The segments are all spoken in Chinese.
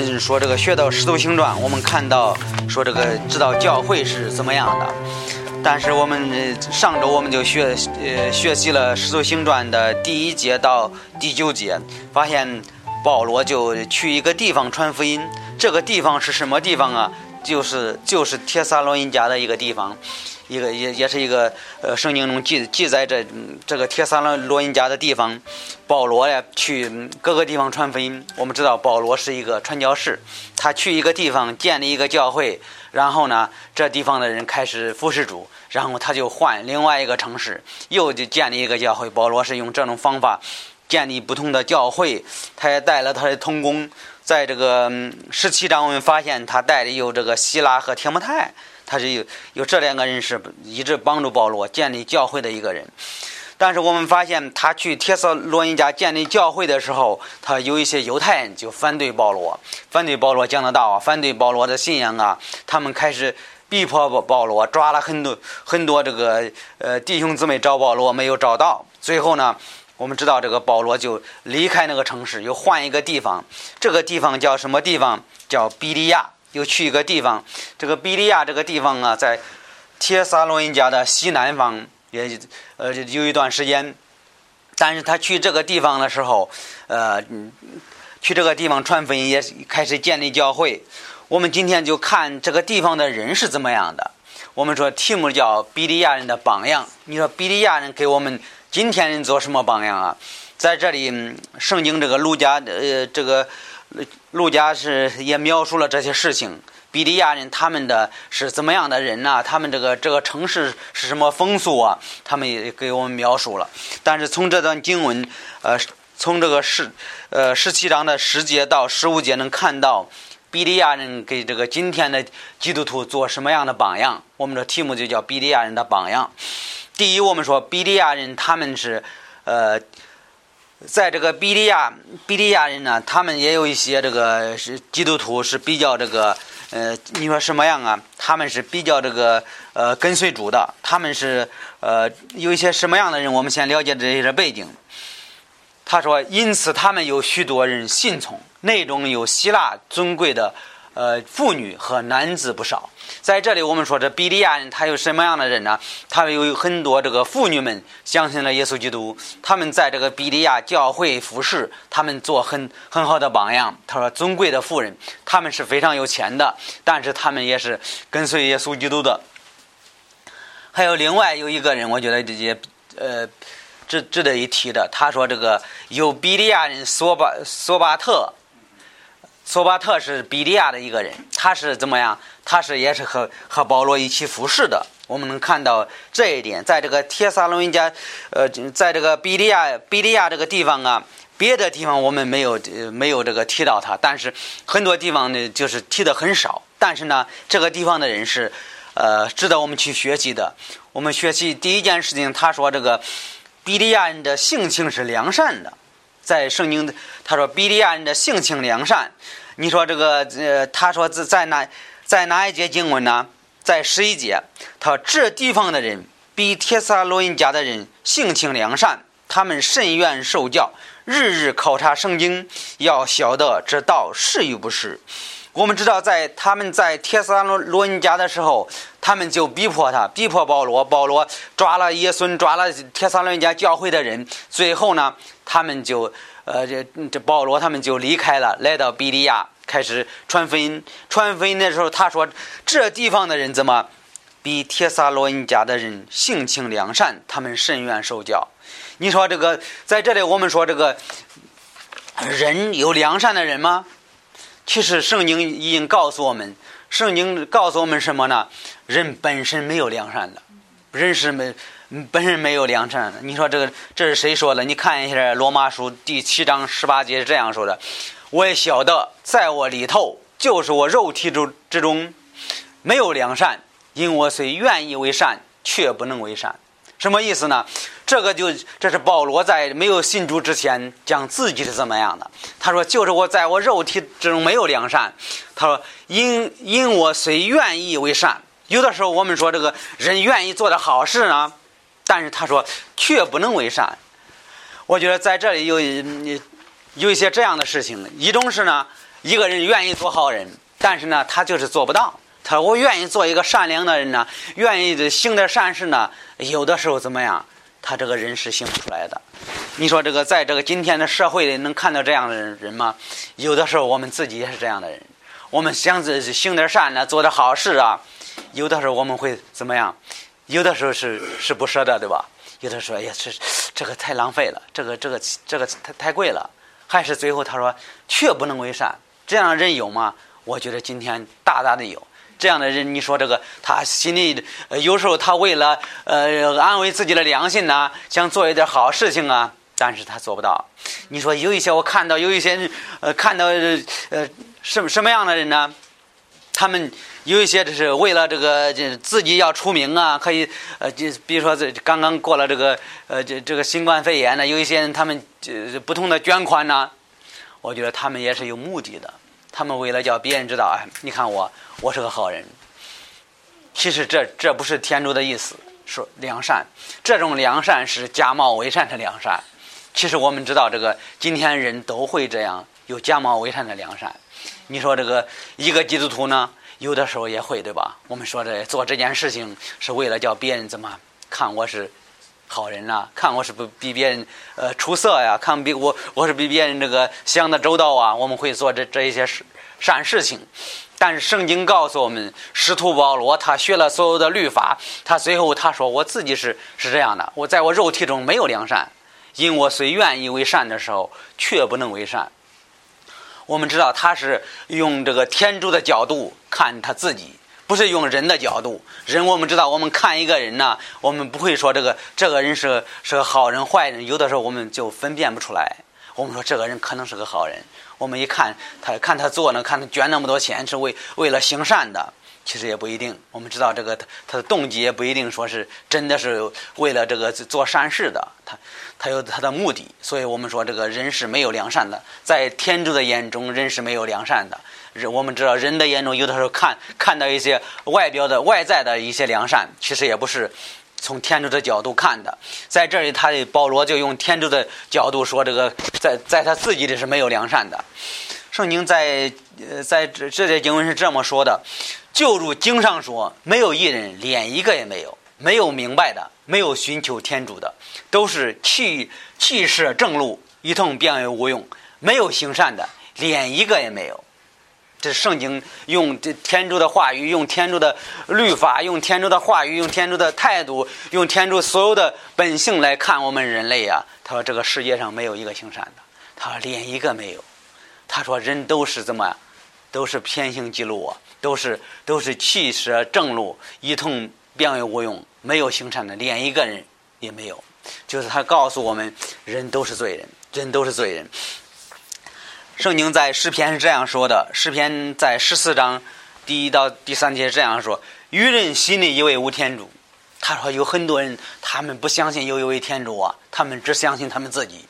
们说这个学到《使徒行传》，我们看到说这个知道教会是怎么样的。但是我们上周我们就学呃学习了《使徒行传》的第一节到第九节，发现保罗就去一个地方传福音。这个地方是什么地方啊？就是就是帖撒罗尼迦的一个地方。一个也也是一个呃，圣经中记记载着这个帖撒罗尼家的地方，保罗呀去各个地方传福音。我们知道保罗是一个传教士，他去一个地方建立一个教会，然后呢，这地方的人开始服侍主，然后他就换另外一个城市，又就建立一个教会。保罗是用这种方法建立不同的教会，他也带了他的同工，在这个十七章我们发现他带的有这个希拉和提摩太。他是有有这两个人是一直帮助保罗建立教会的一个人，但是我们发现他去帖撒罗尼迦建立教会的时候，他有一些犹太人就反对保罗，反对保罗讲的道啊，反对保罗的信仰啊，他们开始逼迫保罗，抓了很多很多这个呃弟兄姊妹找保罗没有找到，最后呢，我们知道这个保罗就离开那个城市，又换一个地方，这个地方叫什么地方？叫比利亚。又去一个地方，这个比利亚这个地方啊，在帖撒罗尼迦的西南方，也呃有一段时间。但是他去这个地方的时候，呃，去这个地方传福音，也开始建立教会。我们今天就看这个地方的人是怎么样的。我们说题目叫比利亚人的榜样。你说比利亚人给我们今天人做什么榜样啊？在这里，圣经这个路加呃这个。陆家是也描述了这些事情，比利亚人他们的是怎么样的人呢？他们这个这个城市是什么风俗啊？他们也给我们描述了。但是从这段经文，呃，从这个十呃十七章的十节到十五节能看到，比利亚人给这个今天的基督徒做什么样的榜样？我们的题目就叫比利亚人的榜样。第一，我们说比利亚人他们是呃。在这个比利亚，比利亚人呢，他们也有一些这个是基督徒是比较这个，呃，你说什么样啊？他们是比较这个呃跟随主的，他们是呃有一些什么样的人？我们先了解这些背景。他说，因此他们有许多人信从，内中有希腊尊贵的。呃，妇女和男子不少。在这里，我们说这比利亚人他有什么样的人呢？他有很多这个妇女们相信了耶稣基督，他们在这个比利亚教会服侍，他们做很很好的榜样。他说，尊贵的妇人，他们是非常有钱的，但是他们也是跟随耶稣基督的。还有另外有一个人，我觉得这些呃值值得一提的。他说，这个有比利亚人索巴索巴特。索巴特是比利亚的一个人，他是怎么样？他是也是和和保罗一起服侍的。我们能看到这一点，在这个帖撒罗尼迦，呃，在这个比利亚比利亚这个地方啊，别的地方我们没有呃没有这个提到他，但是很多地方呢就是提的很少。但是呢，这个地方的人是，呃，值得我们去学习的。我们学习第一件事情，他说这个比利亚人的性情是良善的。在圣经，他说比利亚人的性情良善。你说这个，呃，他说在在哪，在哪一节经文呢？在十一节，他说这地方的人比帖撒罗尼迦的人性情良善，他们甚愿受教，日日考察圣经，要晓得这道是与不是。我们知道，在他们在帖撒罗罗尼家的时候，他们就逼迫他，逼迫保罗，保罗抓了耶稣，抓了帖撒罗尼迦教会的人，最后呢？他们就，呃，这这保罗他们就离开了，来到比利亚，开始传福音。传福音的时候，他说：“这地方的人怎么比帖撒罗尼家的人性情良善？他们甚愿受教。”你说这个，在这里我们说这个人有良善的人吗？其实圣经已经告诉我们，圣经告诉我们什么呢？人本身没有良善的，人是没。本身没有良善的，你说这个这是谁说的？你看一下《罗马书》第七章十八节是这样说的：“我也晓得，在我里头，就是我肉体之之中，没有良善，因我虽愿意为善，却不能为善。”什么意思呢？这个就这是保罗在没有信主之前讲自己是怎么样的。他说：“就是我在我肉体之中没有良善。”他说：“因因我虽愿意为善，有的时候我们说这个人愿意做的好事呢。”但是他说，却不能为善。我觉得在这里有有一些这样的事情。一种是呢，一个人愿意做好人，但是呢，他就是做不到。他说我愿意做一个善良的人呢，愿意行点善事呢，有的时候怎么样？他这个人是行不出来的。你说这个在这个今天的社会里能看到这样的人吗？有的时候我们自己也是这样的人。我们想着行点善呢，做点好事啊，有的时候我们会怎么样？有的时候是是不舍得，对吧？有的时候也是这个太浪费了，这个这个这个太太贵了。还是最后他说却不能为善，这样的人有吗？我觉得今天大大的有。这样的人，你说这个他心里有时候他为了呃安慰自己的良心呐，想做一点好事情啊，但是他做不到。你说有一些我看到有一些呃看到呃什什么样的人呢？他们有一些就是为了这个自己要出名啊，可以呃就比如说这刚刚过了这个呃这这个新冠肺炎呢，有一些人他们就不同的捐款呢，我觉得他们也是有目的的。他们为了叫别人知道，哎，你看我，我是个好人。其实这这不是天主的意思，说良善，这种良善是假冒伪善的良善。其实我们知道，这个今天人都会这样有假冒伪善的良善。你说这个一个基督徒呢，有的时候也会，对吧？我们说这做这件事情是为了叫别人怎么看我是。好人呐，看我是不比别人呃出色呀？看比我我是比别人这个想的周到啊？我们会做这这一些事善事情，但是圣经告诉我们，使徒保罗他学了所有的律法，他最后他说我自己是是这样的，我在我肉体中没有良善，因我虽愿意为善的时候，却不能为善。我们知道他是用这个天主的角度看他自己。不是用人的角度，人我们知道，我们看一个人呢，我们不会说这个这个人是是个好人坏人，有的时候我们就分辨不出来。我们说这个人可能是个好人，我们一看他看他做呢，看他捐那么多钱是为为了行善的，其实也不一定。我们知道这个他他的动机也不一定说是真的是为了这个做善事的，他他有他的目的。所以我们说这个人是没有良善的，在天主的眼中，人是没有良善的。人我们知道，人的眼中有的时候看看到一些外表的外在的一些良善，其实也不是从天主的角度看的。在这里，他的保罗就用天主的角度说，这个在在他自己的是没有良善的。圣经在呃在这这些经文是这么说的：就如经上说，没有一人，连一个也没有；没有明白的，没有寻求天主的，都是弃弃舍正路，一通变为无用；没有行善的，连一个也没有。这圣经用这天主的话语，用天主的律法，用天主的话语，用天主的态度，用天主所有的本性来看我们人类呀。他说这个世界上没有一个行善的，他说连一个没有。他说人都是怎么，都是偏行记录啊，都是都是弃舍正路，一同变为无用，没有行善的，连一个人也没有。就是他告诉我们，人都是罪人，人都是罪人。圣经在诗篇是这样说的：诗篇在十四章第一到第三节这样说：“愚人心里以为无天主。”他说有很多人，他们不相信有一位天主啊，他们只相信他们自己，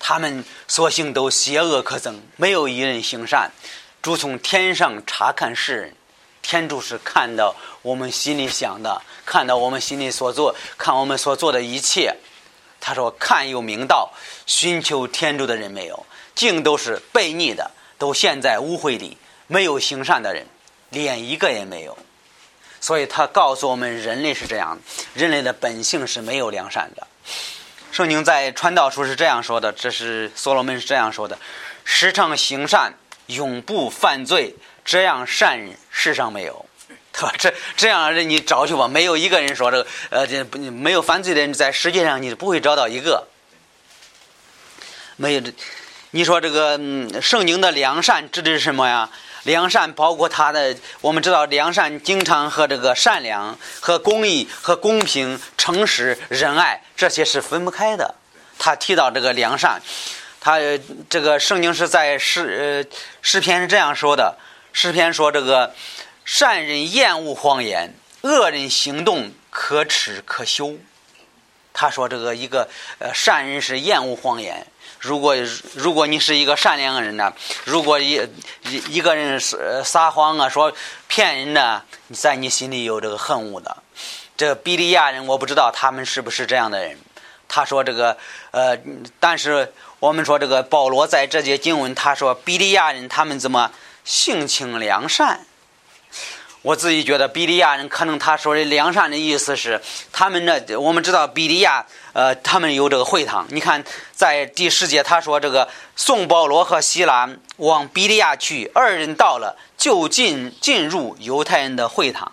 他们所行都邪恶可憎，没有一人行善。主从天上查看世人，天主是看到我们心里想的，看到我们心里所做，看我们所做的一切。他说：“看有明道，寻求天主的人没有。”竟都是悖逆的，都陷在污秽里，没有行善的人，连一个也没有。所以他告诉我们，人类是这样，人类的本性是没有良善的。圣经在传道书是这样说的，这是所罗门是这样说的：时常行善，永不犯罪，这样善人世上没有。对吧？这这样人你找去吧，没有一个人说这个呃，这不没有犯罪的人，在世界上你不会找到一个，没有这。你说这个圣经的良善指的是什么呀？良善包括他的，我们知道良善经常和这个善良、和公义、和公平、诚实、仁爱这些是分不开的。他提到这个良善，他这个圣经是在诗呃诗篇是这样说的：诗篇说这个善人厌恶谎言，恶人行动可耻可羞。他说这个一个呃善人是厌恶谎言。如果如果你是一个善良的人呢？如果一一一个人是撒谎啊，说骗人呢，在你心里有这个恨恶的。这比利亚人，我不知道他们是不是这样的人。他说这个呃，但是我们说这个保罗在这节经文，他说比利亚人他们怎么性情良善？我自己觉得比利亚人可能他说的良善的意思是，他们那，我们知道比利亚，呃，他们有这个会堂。你看，在第十节他说这个宋保罗和希拉往比利亚去，二人到了就进进入犹太人的会堂。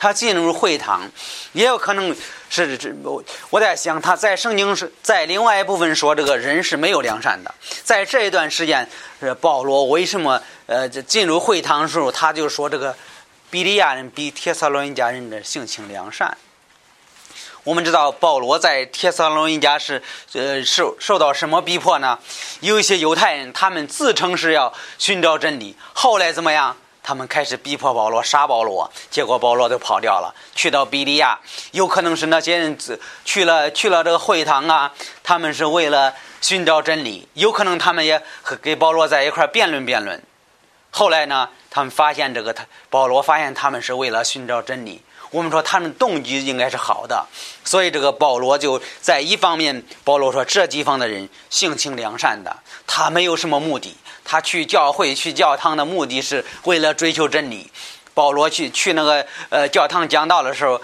他进入会堂，也有可能是这我我在想，他在圣经是在另外一部分说这个人是没有良善的。在这一段时间，保罗为什么呃进入会堂的时候，他就说这个。比利亚人比帖撒罗尼迦人的性情良善。我们知道保罗在帖撒罗尼迦是呃受受到什么逼迫呢？有一些犹太人，他们自称是要寻找真理，后来怎么样？他们开始逼迫保罗，杀保罗，结果保罗就跑掉了，去到比利亚。有可能是那些人去了去了这个会堂啊，他们是为了寻找真理，有可能他们也和跟保罗在一块辩论辩论。后来呢？他们发现这个，他保罗发现他们是为了寻找真理。我们说他们动机应该是好的，所以这个保罗就在一方面，保罗说这地方的人性情良善的，他没有什么目的，他去教会去教堂的目的是为了追求真理。保罗去去那个呃教堂讲道的时候，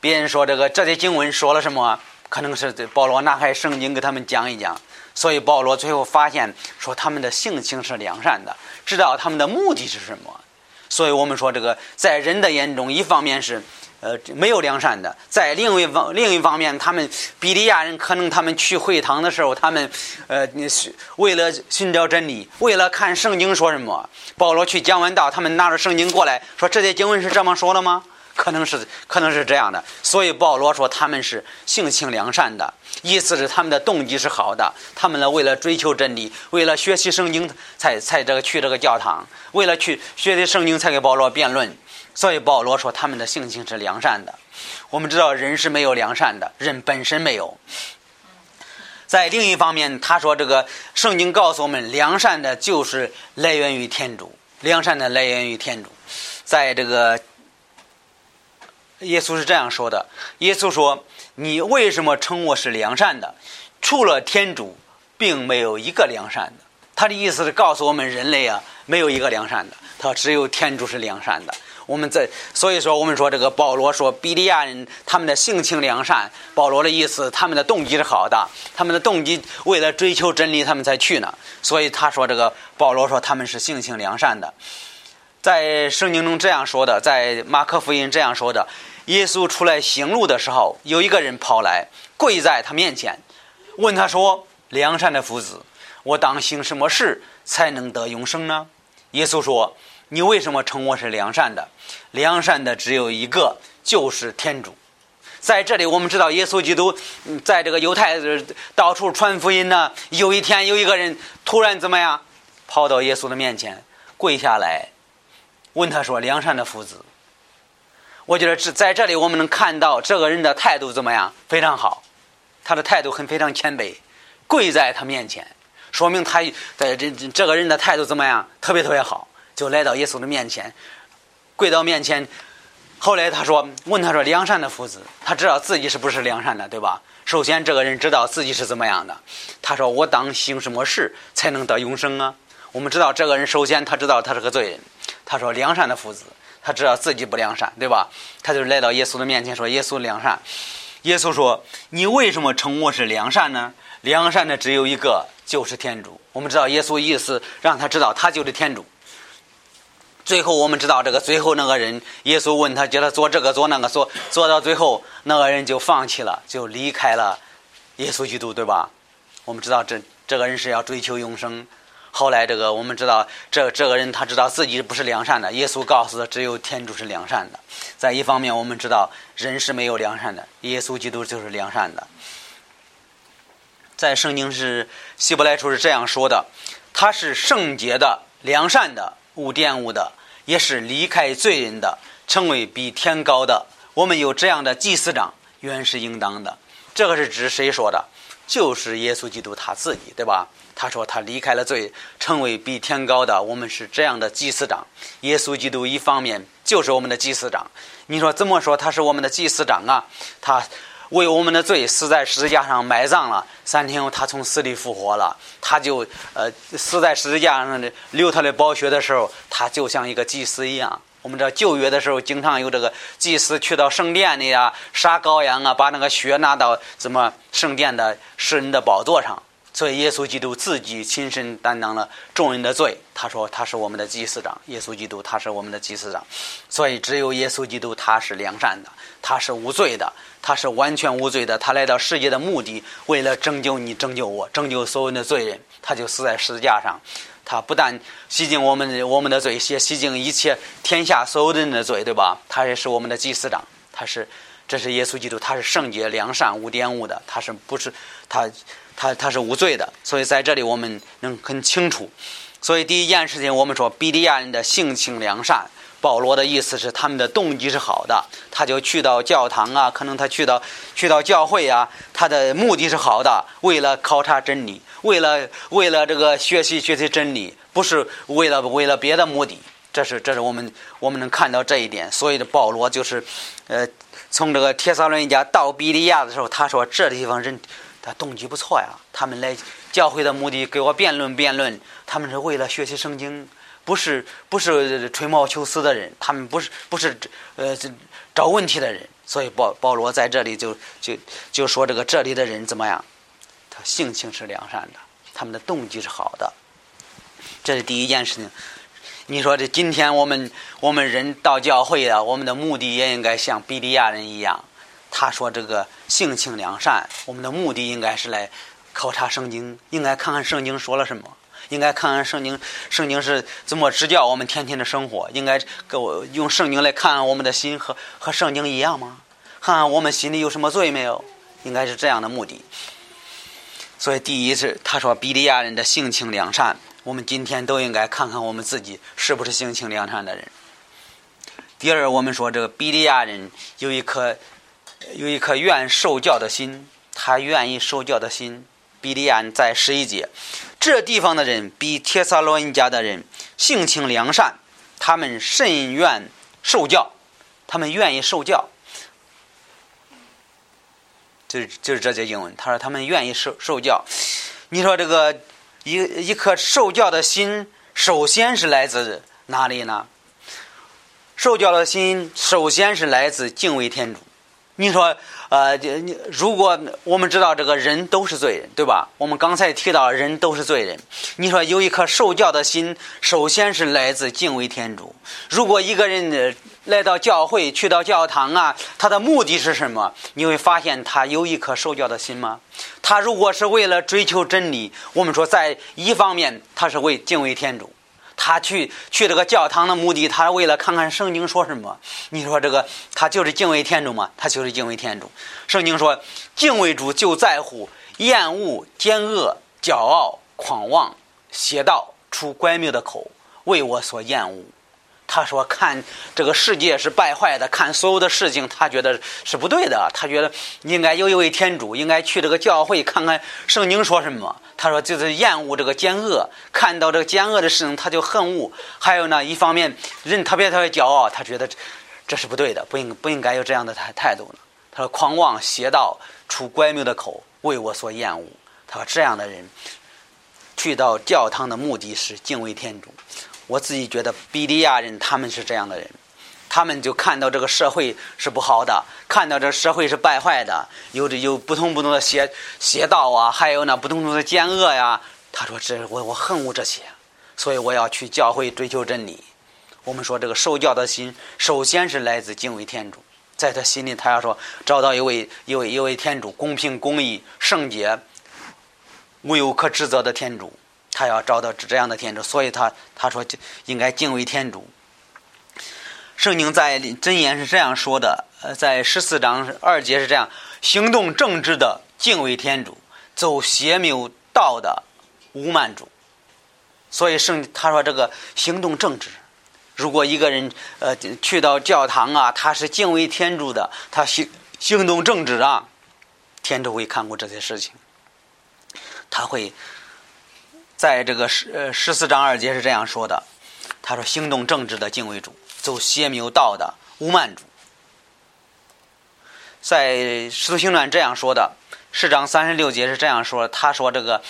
别人说这个这些经文说了什么，可能是保罗拿开圣经给他们讲一讲。所以保罗最后发现说他们的性情是良善的，知道他们的目的是什么。所以我们说这个在人的眼中，一方面是呃没有良善的，在另一方另一方面，他们比利亚人可能他们去会堂的时候，他们呃为了寻找真理，为了看圣经说什么。保罗去讲完道，他们拿着圣经过来说这些经文是这么说的吗？可能是可能是这样的，所以保罗说他们是性情良善的，意思是他们的动机是好的，他们呢为了追求真理，为了学习圣经才才这个去这个教堂，为了去学习圣经才给保罗辩论，所以保罗说他们的性情是良善的。我们知道人是没有良善的，人本身没有。在另一方面，他说这个圣经告诉我们，良善的就是来源于天主，良善的来源于天主，在这个。耶稣是这样说的：“耶稣说，你为什么称我是良善的？除了天主，并没有一个良善的。他的意思是告诉我们人类啊，没有一个良善的，他只有天主是良善的。我们在所以说，我们说这个保罗说，比利亚人他们的性情良善。保罗的意思，他们的动机是好的，他们的动机为了追求真理，他们才去呢。所以他说这个保罗说他们是性情良善的。”在圣经中这样说的，在马可福音这样说的：耶稣出来行路的时候，有一个人跑来，跪在他面前，问他说：“良善的夫子，我当行什么事才能得永生呢？”耶稣说：“你为什么称我是良善的？良善的只有一个，就是天主。”在这里，我们知道耶稣基督在这个犹太到处传福音呢。有一天，有一个人突然怎么样，跑到耶稣的面前，跪下来。问他说：“良善的父子，我觉得这在这里我们能看到这个人的态度怎么样？非常好，他的态度很非常谦卑，跪在他面前，说明他在这这个人的态度怎么样？特别特别好，就来到耶稣的面前，跪到面前。后来他说，问他说：梁山的父子，他知道自己是不是梁山的，对吧？首先这个人知道自己是怎么样的。他说：我当行什么事才能得永生啊？我们知道这个人，首先他知道他是个罪人。”他说：“良善的父子，他知道自己不良善，对吧？他就来到耶稣的面前说：‘耶稣良善。’耶稣说：‘你为什么称我是良善呢？良善的只有一个，就是天主。’我们知道耶稣意思让他知道他就是天主。最后我们知道这个最后那个人，耶稣问他叫他做这个做那个做做到最后那个人就放弃了，就离开了耶稣基督，对吧？我们知道这这个人是要追求永生。”后来，这个我们知道，这这个人他知道自己不是良善的。耶稣告诉他，只有天主是良善的。在一方面，我们知道人是没有良善的，耶稣基督就是良善的。在圣经是希伯来书是这样说的：他是圣洁的、良善的、无玷污的，也是离开罪人的，成为比天高的。我们有这样的祭司长，原是应当的。这个是指谁说的？就是耶稣基督他自己，对吧？他说他离开了罪，成为比天高的。我们是这样的祭司长。耶稣基督一方面就是我们的祭司长。你说怎么说他是我们的祭司长啊？他为我们的罪死在十字架上埋葬了。三天后，他从死里复活了。他就呃死在十字架上的流他的宝血的时候，他就像一个祭司一样。我们知道旧约的时候，经常有这个祭司去到圣殿里啊，杀羔羊啊，把那个血拿到怎么圣殿的世人的宝座上。所以耶稣基督自己亲身担当了众人的罪。他说他是我们的祭司长。耶稣基督他是我们的祭司长。所以只有耶稣基督他是良善的，他是无罪的，他是完全无罪的。他来到世界的目的，为了拯救你、拯救我、拯救所有的罪人，他就死在十字架上。他不但洗净我们我们的罪，也洗净一切天下所有的人的罪，对吧？他也是我们的祭司长。他是，这是耶稣基督，他是圣洁、良善、无玷污的。他是不是他？他他是无罪的，所以在这里我们能很清楚。所以第一件事情，我们说比利亚人的性情良善。保罗的意思是他们的动机是好的，他就去到教堂啊，可能他去到去到教会啊，他的目的是好的，为了考察真理，为了为了这个学习学习真理，不是为了为了别的目的。这是这是我们我们能看到这一点。所以的保罗就是，呃，从这个帖撒罗尼迦到比利亚的时候，他说这地方人。他动机不错呀，他们来教会的目的给我辩论辩论，他们是为了学习圣经，不是不是吹毛求疵的人，他们不是不是呃找问题的人，所以保保罗在这里就就就说这个这里的人怎么样，他性情是良善的，他们的动机是好的，这是第一件事情。你说这今天我们我们人到教会啊，我们的目的也应该像比利亚人一样。他说：“这个性情良善，我们的目的应该是来考察圣经，应该看看圣经说了什么，应该看看圣经，圣经是怎么指教我们天天的生活。应该给我用圣经来看看我们的心和和圣经一样吗？看看我们心里有什么罪没有？应该是这样的目的。所以，第一是他说比利亚人的性情良善，我们今天都应该看看我们自己是不是性情良善的人。第二，我们说这个比利亚人有一颗。”有一颗愿受教的心，他愿意受教的心。比利亚在十一节，这地方的人比帖撒罗尼迦的人性情良善，他们甚愿受教，他们愿意受教。就是就是这些英文，他说他们愿意受受教。你说这个一一颗受教的心，首先是来自哪里呢？受教的心首先是来自敬畏天主。你说，呃，你如果我们知道这个人都是罪人，对吧？我们刚才提到人都是罪人。你说有一颗受教的心，首先是来自敬畏天主。如果一个人来到教会，去到教堂啊，他的目的是什么？你会发现他有一颗受教的心吗？他如果是为了追求真理，我们说在一方面他是为敬畏天主。他去去这个教堂的目的，他为了看看圣经说什么。你说这个，他就是敬畏天主吗？他就是敬畏天主。圣经说，敬畏主就在乎厌恶奸恶、骄傲、狂妄、邪道、出乖谬的口，为我所厌恶。他说：“看这个世界是败坏的，看所有的事情，他觉得是不对的。他觉得应该有一位天主，应该去这个教会看看圣经说什么。他说就是厌恶这个奸恶，看到这个奸恶的事情他就恨恶。还有呢，一方面人特别特别骄傲，他觉得这是不对的，不应不应该有这样的态态度呢。他说狂妄邪道出乖谬的口，为我所厌恶。他说这样的人去到教堂的目的是敬畏天主。”我自己觉得，比利亚人他们是这样的人，他们就看到这个社会是不好的，看到这社会是败坏的，有着有不同不同的邪邪道啊，还有那不同不同的奸恶呀。他说：“这我我恨恶这些，所以我要去教会追求真理。”我们说这个受教的心，首先是来自敬畏天主，在他心里，他要说找到一位一位一位天主，公平公义、圣洁、无有可指责的天主。他要找到这样的天主，所以他他说应该敬畏天主。圣经在箴言是这样说的，呃，在十四章二节是这样：行动正直的敬畏天主，走邪谬道的无慢主。所以圣他说这个行动正直，如果一个人呃去到教堂啊，他是敬畏天主的，他行行动正直啊，天主会看过这些事情，他会。在这个十呃十四章二节是这样说的，他说：“行动正直的敬畏主，走邪谬道的无慢主。”在《使徒行传》这样说的，十章三十六节是这样说：他说这个，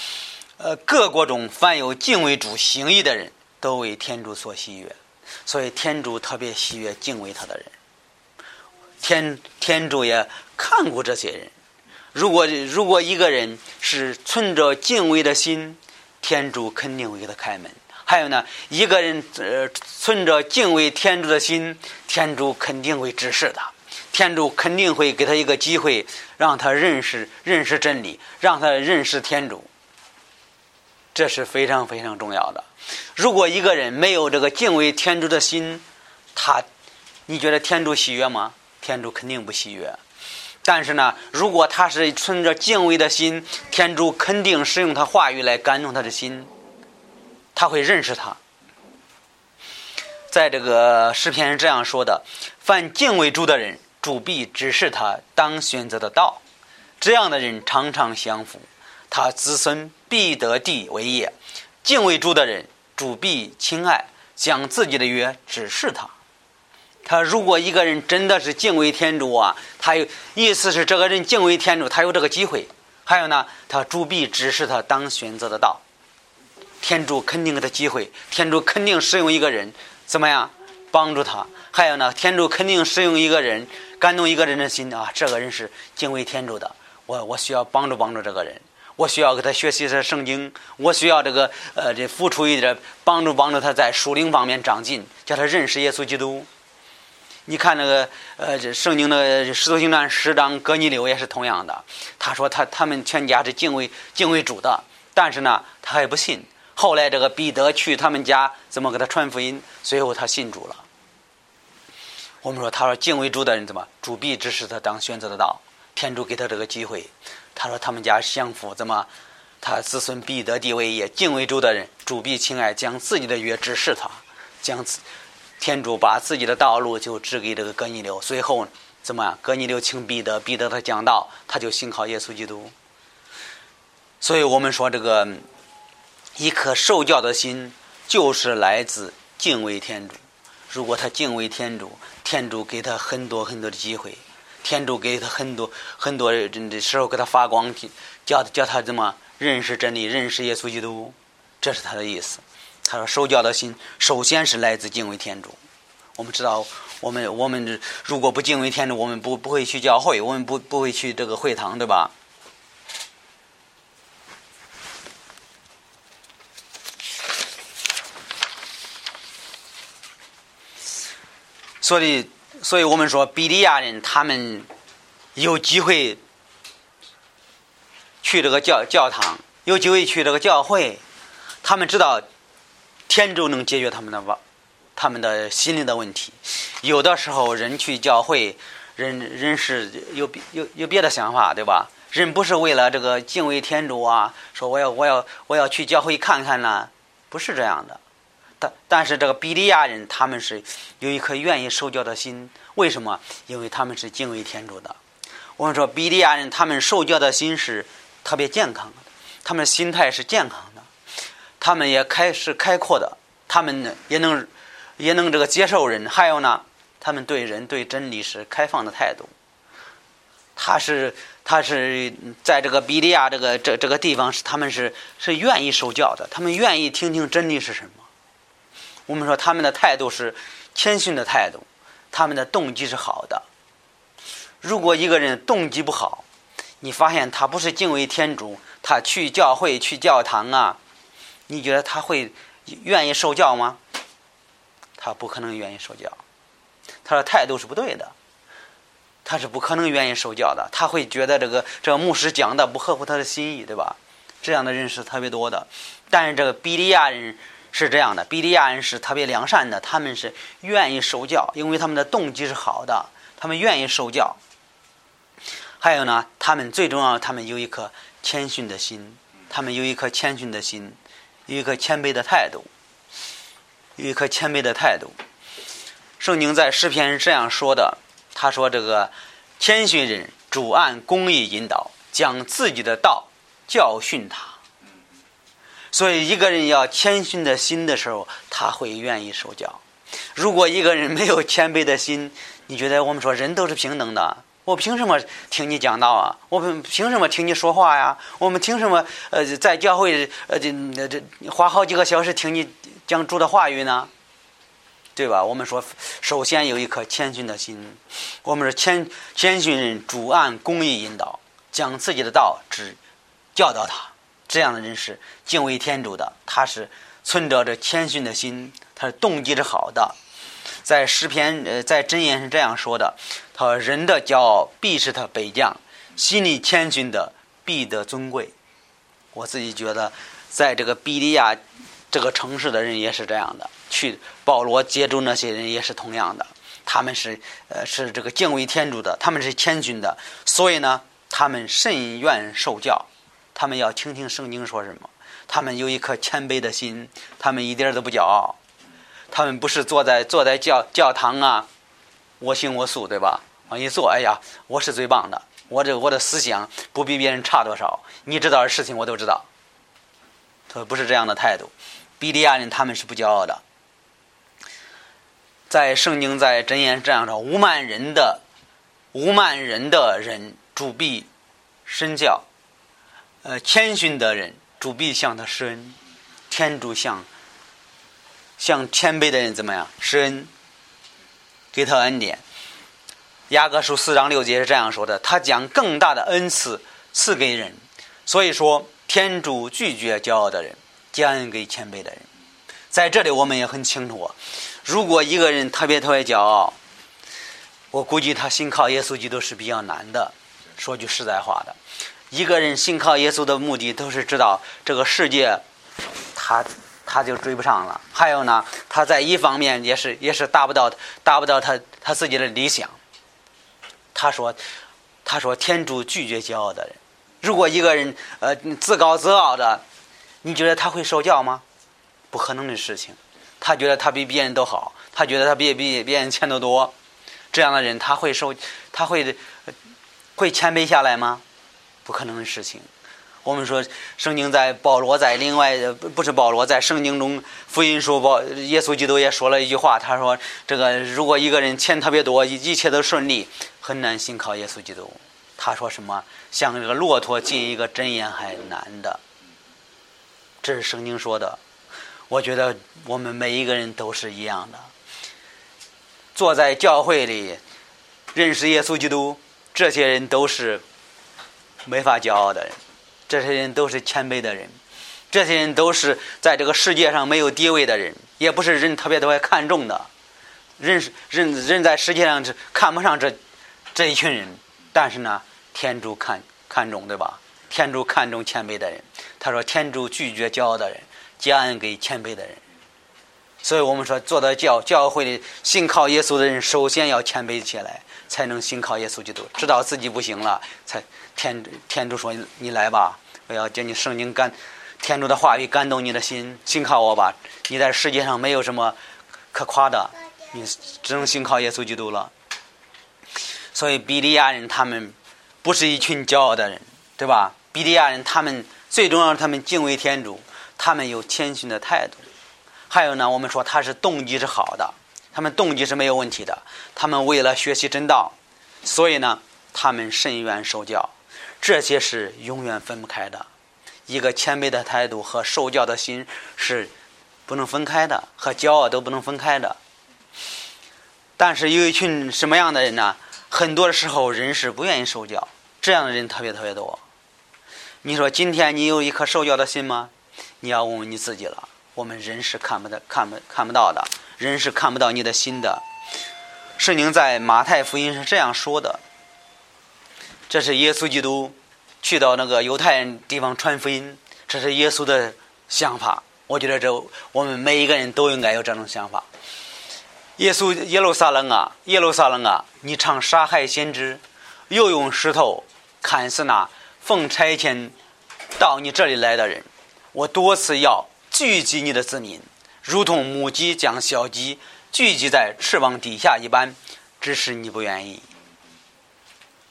呃，各国中凡有敬畏主、行义的人，都为天主所喜悦，所以天主特别喜悦敬畏他的人。天天主也看过这些人。如果如果一个人是存着敬畏的心，天主肯定会给他开门。还有呢，一个人呃存着敬畏天主的心，天主肯定会指示他，天主肯定会给他一个机会，让他认识认识真理，让他认识天主。这是非常非常重要的。如果一个人没有这个敬畏天主的心，他，你觉得天主喜悦吗？天主肯定不喜悦。但是呢，如果他是存着敬畏的心，天主肯定使用他话语来感动他的心，他会认识他。在这个诗篇是这样说的：“凡敬畏主的人，主必指示他当选择的道。这样的人常常享福，他子孙必得地为业。敬畏主的人，主必亲爱，将自己的约指示他。”他如果一个人真的是敬畏天主啊，他有意思是这个人敬畏天主，他有这个机会。还有呢，他主必指示他当选择的道，天主肯定给他机会，天主肯定使用一个人怎么样帮助他。还有呢，天主肯定使用一个人感动一个人的心啊，这个人是敬畏天主的，我我需要帮助帮助这个人，我需要给他学习这圣经，我需要这个呃这付出一点帮助帮助他在属灵方面长进，叫他认识耶稣基督。你看那个，呃，这圣经的《使徒行传》十章，哥尼流也是同样的。他说他他们全家是敬畏敬畏主的，但是呢，他还不信。后来这个彼得去他们家，怎么给他传福音？最后他信主了。我们说，他说敬畏主的人怎么？主必指示他当选择的道，天主给他这个机会。他说他们家享福，怎么？他子孙必得地位也。敬畏主的人，主必亲爱，将自己的约指示他，将。天主把自己的道路就指给这个哥尼流，随后怎么样？哥尼流请彼得，彼得他讲道，他就信靠耶稣基督。所以我们说，这个一颗受教的心，就是来自敬畏天主。如果他敬畏天主，天主给他很多很多的机会，天主给他很多很多的时候给他发光，叫叫他怎么认识真理，认识耶稣基督，这是他的意思。他说：“受教的心，首先是来自敬畏天主。我们知道，我们我们如果不敬畏天主，我们不不会去教会，我们不不会去这个会堂，对吧？所以，所以我们说，比利亚人他们有机会去这个教教堂，有机会去这个教会，他们知道。”天主能解决他们的问，他们的心灵的问题。有的时候人去教会，人人是有有有别的想法，对吧？人不是为了这个敬畏天主啊，说我要我要我要去教会看看呢，不是这样的。但但是这个比利亚人他们是有一颗愿意受教的心，为什么？因为他们是敬畏天主的。我们说比利亚人他们受教的心是特别健康的，他们心态是健康的。他们也开是开阔的，他们呢也能也能这个接受人，还有呢，他们对人对真理是开放的态度。他是他是在这个比利亚这个这这个地方是他们是是愿意受教的，他们愿意听听真理是什么。我们说他们的态度是谦逊的态度，他们的动机是好的。如果一个人动机不好，你发现他不是敬畏天主，他去教会去教堂啊。你觉得他会愿意受教吗？他不可能愿意受教，他的态度是不对的，他是不可能愿意受教的。他会觉得这个这个牧师讲的不合乎他的心意，对吧？这样的人是特别多的。但是这个比利亚人是这样的，比利亚人是特别良善的，他们是愿意受教，因为他们的动机是好的，他们愿意受教。还有呢，他们最重要，他们有一颗谦逊的心，他们有一颗谦逊的心。有一颗谦卑的态度，有一颗谦卑的态度。圣经在诗篇是这样说的：“他说这个谦逊人，主按公义引导，将自己的道教训他。所以，一个人要谦逊的心的时候，他会愿意受教。如果一个人没有谦卑的心，你觉得我们说人都是平等的，我凭什么听你讲道啊？我们凭什么听你说话呀？我们凭什么呃在教会呃这这花好几个小时听你讲主的话语呢？对吧？我们说，首先有一颗谦逊的心。我们是谦谦逊，主按公义引导，将自己的道只教导他。这样的人是敬畏天主的，他是存着这谦逊的心，他是动机是好的。在诗篇呃，在箴言是这样说的：他说人的骄傲必是他北将，心里谦逊的必得尊贵。我自己觉得，在这个比利亚这个城市的人也是这样的。去保罗接触那些人也是同样的，他们是呃是这个敬畏天主的，他们是谦逊的，所以呢，他们甚愿受教，他们要听听圣经说什么，他们有一颗谦卑的心，他们一点都不骄傲，他们不是坐在坐在教教堂啊，我行我素，对吧？往一坐，哎呀，我是最棒的，我这我的思想不比别人差多少，你知道的事情我都知道，他不是这样的态度，比利亚人他们是不骄傲的。在圣经在箴言这样说：无满人的无满人的人主必身教，呃，谦逊的人主必向他施恩，天主向向谦卑的人怎么样施恩，给他恩典。雅各书四章六节是这样说的：他将更大的恩赐赐给人，所以说天主拒绝骄傲的人，将恩给谦卑的人。在这里我们也很清楚。如果一个人特别特别骄傲，我估计他信靠耶稣基督是比较难的。说句实在话的，一个人信靠耶稣的目的都是知道这个世界，他他就追不上了。还有呢，他在一方面也是也是达不到达不到他他自己的理想。他说他说天主拒绝骄傲的人。如果一个人呃自高自傲的，你觉得他会受教吗？不可能的事情。他觉得他比别人都好，他觉得他比比别人钱都多，这样的人他会受，他会会谦卑下来吗？不可能的事情。我们说圣经在保罗在另外不是保罗在圣经中福音书保耶稣基督也说了一句话，他说这个如果一个人钱特别多，一切都顺利，很难信靠耶稣基督。他说什么像这个骆驼进一个针眼还难的，这是圣经说的。我觉得我们每一个人都是一样的，坐在教会里认识耶稣基督，这些人都是没法骄傲的人，这些人都是谦卑的人，这些人都是在这个世界上没有地位的人，也不是人特别特别看重的，人是人人在世界上是看不上这这一群人，但是呢，天主看看重，对吧？天主看重谦卑的人，他说天主拒绝骄傲的人。加恩给谦卑的人，所以我们说，做到教教会里信靠耶稣的人，首先要谦卑起来，才能信靠耶稣基督。知道自己不行了，才天天主说：“你来吧，我要借你圣经感，天主的话语感动你的心，信靠我吧。你在世界上没有什么可夸的，你只能信靠耶稣基督了。”所以，比利亚人他们不是一群骄傲的人，对吧？比利亚人他们最重要，他们敬畏天主。他们有谦逊的态度，还有呢，我们说他是动机是好的，他们动机是没有问题的。他们为了学习真道，所以呢，他们甚愿受教，这些是永远分不开的。一个谦卑的态度和受教的心是不能分开的，和骄傲都不能分开的。但是有一群什么样的人呢？很多时候人是不愿意受教，这样的人特别特别多。你说今天你有一颗受教的心吗？你要问问你自己了。我们人是看不到、看不看不到的，人是看不到你的心的。圣经在马太福音是这样说的：这是耶稣基督去到那个犹太人地方传福音，这是耶稣的想法。我觉得这我们每一个人都应该有这种想法。耶稣耶路撒冷啊，耶路撒冷啊，你常杀害先知，又用石头砍死那奉差遣到你这里来的人。我多次要聚集你的子民，如同母鸡将小鸡聚集在翅膀底下一般，只是你不愿意。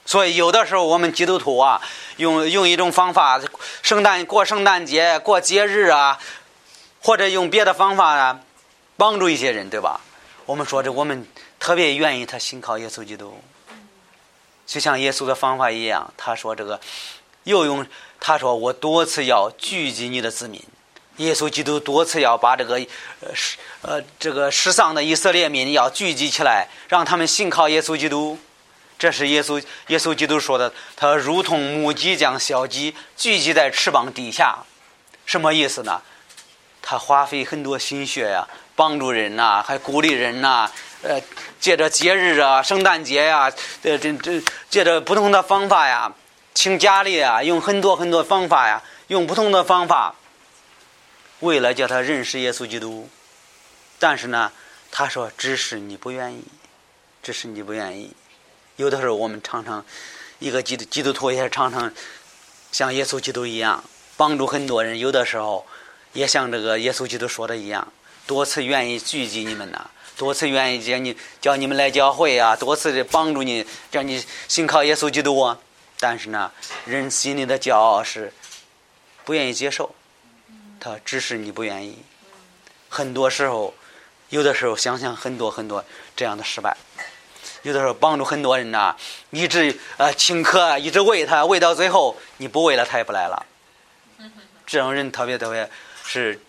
所以有的时候我们基督徒啊，用用一种方法，圣诞过圣诞节过节日啊，或者用别的方法啊，帮助一些人，对吧？我们说这，我们特别愿意他信靠耶稣基督。就像耶稣的方法一样，他说这个又用他说我多次要聚集你的子民，耶稣基督多次要把这个呃呃这个世上的以色列民要聚集起来，让他们信靠耶稣基督。这是耶稣耶稣基督说的，他如同母鸡将小鸡聚集在翅膀底下，什么意思呢？他花费很多心血呀，帮助人呐，还鼓励人呐。呃，借着节日啊，圣诞节呀，呃，这这借着不同的方法呀，请家里啊，用很多很多方法呀，用不同的方法，为了叫他认识耶稣基督。但是呢，他说只是你不愿意，只是你不愿意。有的时候我们常常，一个基督基督徒也常常像耶稣基督一样帮助很多人。有的时候也像这个耶稣基督说的一样，多次愿意聚集你们呐，多次愿意叫你叫你们来教会啊，多次的帮助你，叫你信靠耶稣基督啊。但是呢，人心里的骄傲是不愿意接受，他只是你不愿意。很多时候，有的时候想想很多很多这样的失败。有的时候帮助很多人呐，一直呃请客，一直喂他，喂到最后你不喂了，他也不来了。这种人特别特别是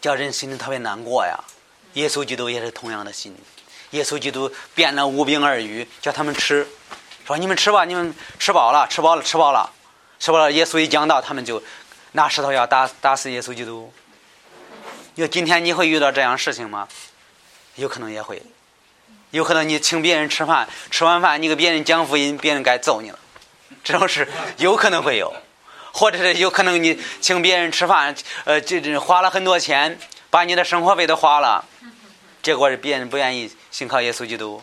叫人心里特别难过呀。耶稣基督也是同样的心，耶稣基督变了五饼二鱼，叫他们吃，说你们吃吧，你们吃饱了，吃饱了，吃饱了，吃饱了。耶稣一讲到，他们就拿石头要打打死耶稣基督。你说今天你会遇到这样事情吗？有可能也会。有可能你请别人吃饭，吃完饭你给别人讲福音，别人该揍你了，这种事 有可能会有，或者是有可能你请别人吃饭，呃，这这花了很多钱，把你的生活费都花了，结果是别人不愿意信靠耶稣基督。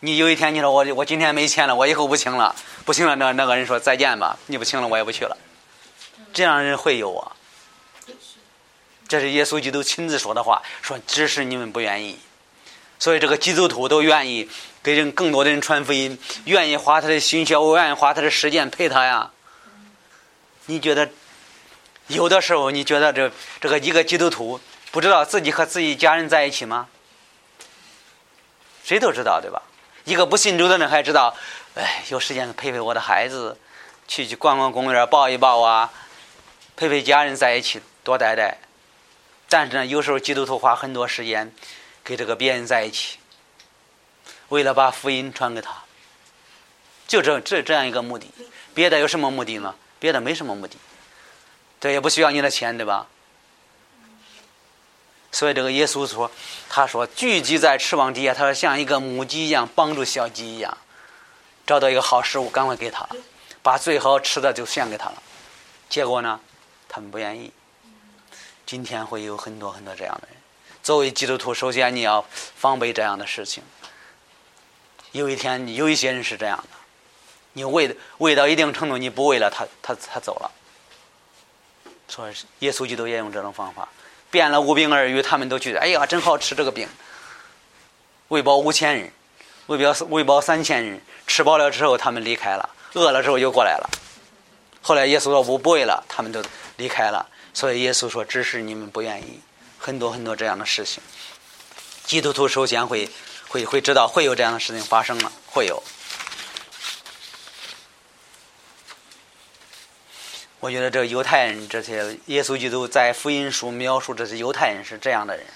你有一天你说我我今天没钱了，我以后不请了，不请了，那那个人说再见吧，你不请了我也不去了，这样人会有啊。这是耶稣基督亲自说的话，说只是你们不愿意。所以，这个基督徒都愿意给人更多的人传福音，愿意花他的心血，我愿意花他的时间陪他呀。你觉得有的时候，你觉得这这个一个基督徒不知道自己和自己家人在一起吗？谁都知道，对吧？一个不信主的人还知道，哎，有时间陪陪我的孩子，去去逛逛公园，抱一抱啊，陪陪家人在一起，多待待。但是呢，有时候基督徒花很多时间。跟这个别人在一起，为了把福音传给他，就这这这样一个目的，别的有什么目的呢？别的没什么目的，这也不需要你的钱，对吧？所以这个耶稣说，他说聚集在翅膀底下，他说像一个母鸡一样帮助小鸡一样，找到一个好食物，赶快给他，把最好吃的就献给他了。结果呢，他们不愿意。今天会有很多很多这样的人。作为基督徒，首先你要防备这样的事情。有一天，有一些人是这样的，你喂喂到一定程度，你不喂了，他他他走了。说耶稣基督也用这种方法，变了五饼二鱼，他们都觉得哎呀，真好吃这个饼。喂饱五千人，喂饱喂饱三千人，吃饱了之后，他们离开了；饿了之后又过来了。后来耶稣说不不喂了，他们都离开了。所以耶稣说，只是你们不愿意。很多很多这样的事情，基督徒首先会会会知道会有这样的事情发生了，会有。我觉得这犹太人这些耶稣基督在福音书描述这些犹太人是这样的人，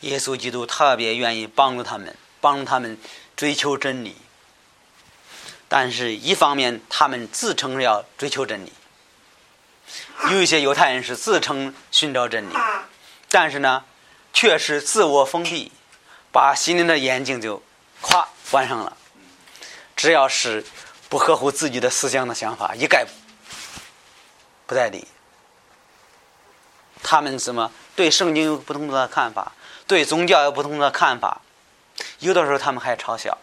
耶稣基督特别愿意帮助他们，帮助他们追求真理。但是，一方面他们自称要追求真理。有一些犹太人是自称寻找真理，但是呢，却是自我封闭，把心灵的眼睛就咵关上了。只要是不合乎自己的思想的想法，一概不在理。他们怎么对圣经有不同的看法，对宗教有不同的看法，有的时候他们还嘲笑。